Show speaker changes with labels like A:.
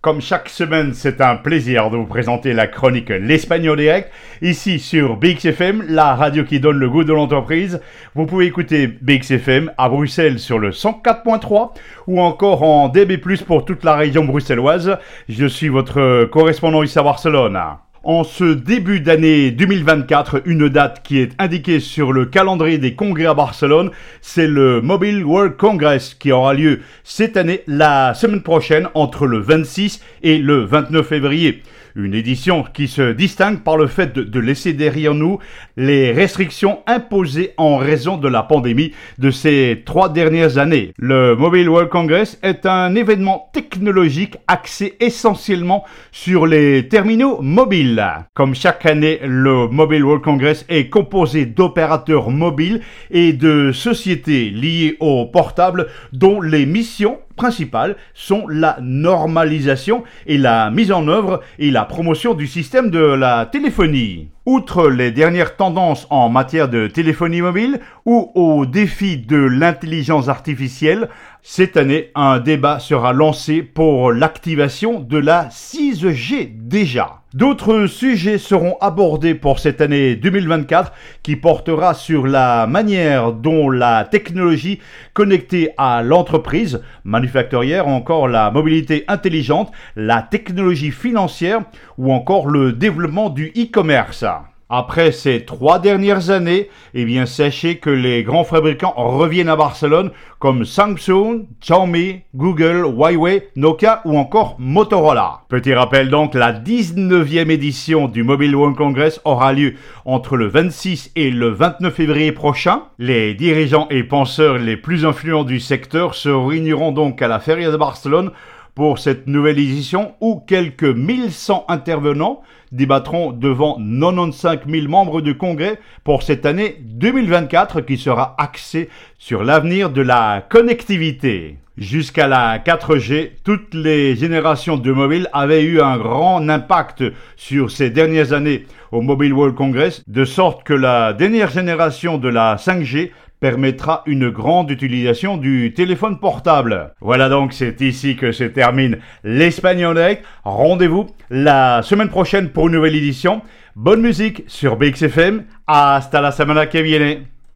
A: Comme chaque semaine, c'est un plaisir de vous présenter la chronique L'Espagnol Direct, ici sur BXFM, la radio qui donne le goût de l'entreprise. Vous pouvez écouter BXFM à Bruxelles sur le 104.3 ou encore en DB+, pour toute la région bruxelloise. Je suis votre correspondant ici à Barcelone. En ce début d'année 2024, une date qui est indiquée sur le calendrier des congrès à Barcelone, c'est le Mobile World Congress qui aura lieu cette année, la semaine prochaine, entre le 26 et le 29 février. Une édition qui se distingue par le fait de, laisser derrière nous les restrictions imposées en raison de la pandémie de ces trois dernières années. Le Mobile World Congress est un événement technologique axé essentiellement sur les terminaux mobiles. Comme chaque année, le Mobile World Congress est composé d'opérateurs mobiles et de sociétés liées au portable dont les missions principales sont la normalisation et la mise en œuvre et la promotion du système de la téléphonie. Outre les dernières tendances en matière de téléphonie mobile ou au défi de l'intelligence artificielle, cette année, un débat sera lancé pour l'activation de la 6G déjà. D'autres sujets seront abordés pour cette année 2024 qui portera sur la manière dont la technologie connectée à l'entreprise manufacturière, encore la mobilité intelligente, la technologie financière ou encore le développement du e-commerce. Après ces trois dernières années, eh bien, sachez que les grands fabricants reviennent à Barcelone comme Samsung, Xiaomi, Google, Huawei, Nokia ou encore Motorola. Petit rappel donc, la 19e édition du Mobile World Congress aura lieu entre le 26 et le 29 février prochain. Les dirigeants et penseurs les plus influents du secteur se réuniront donc à la Feria de Barcelone pour cette nouvelle édition où quelques 1100 intervenants débattront devant 95 000 membres du Congrès pour cette année 2024 qui sera axée sur l'avenir de la connectivité. Jusqu'à la 4G, toutes les générations de mobiles avaient eu un grand impact sur ces dernières années au Mobile World Congress, de sorte que la dernière génération de la 5G permettra une grande utilisation du téléphone portable. Voilà donc, c'est ici que se termine l'Espagnol Rendez-vous la semaine prochaine pour une nouvelle édition. Bonne musique sur BXFM. Hasta la semana que viene.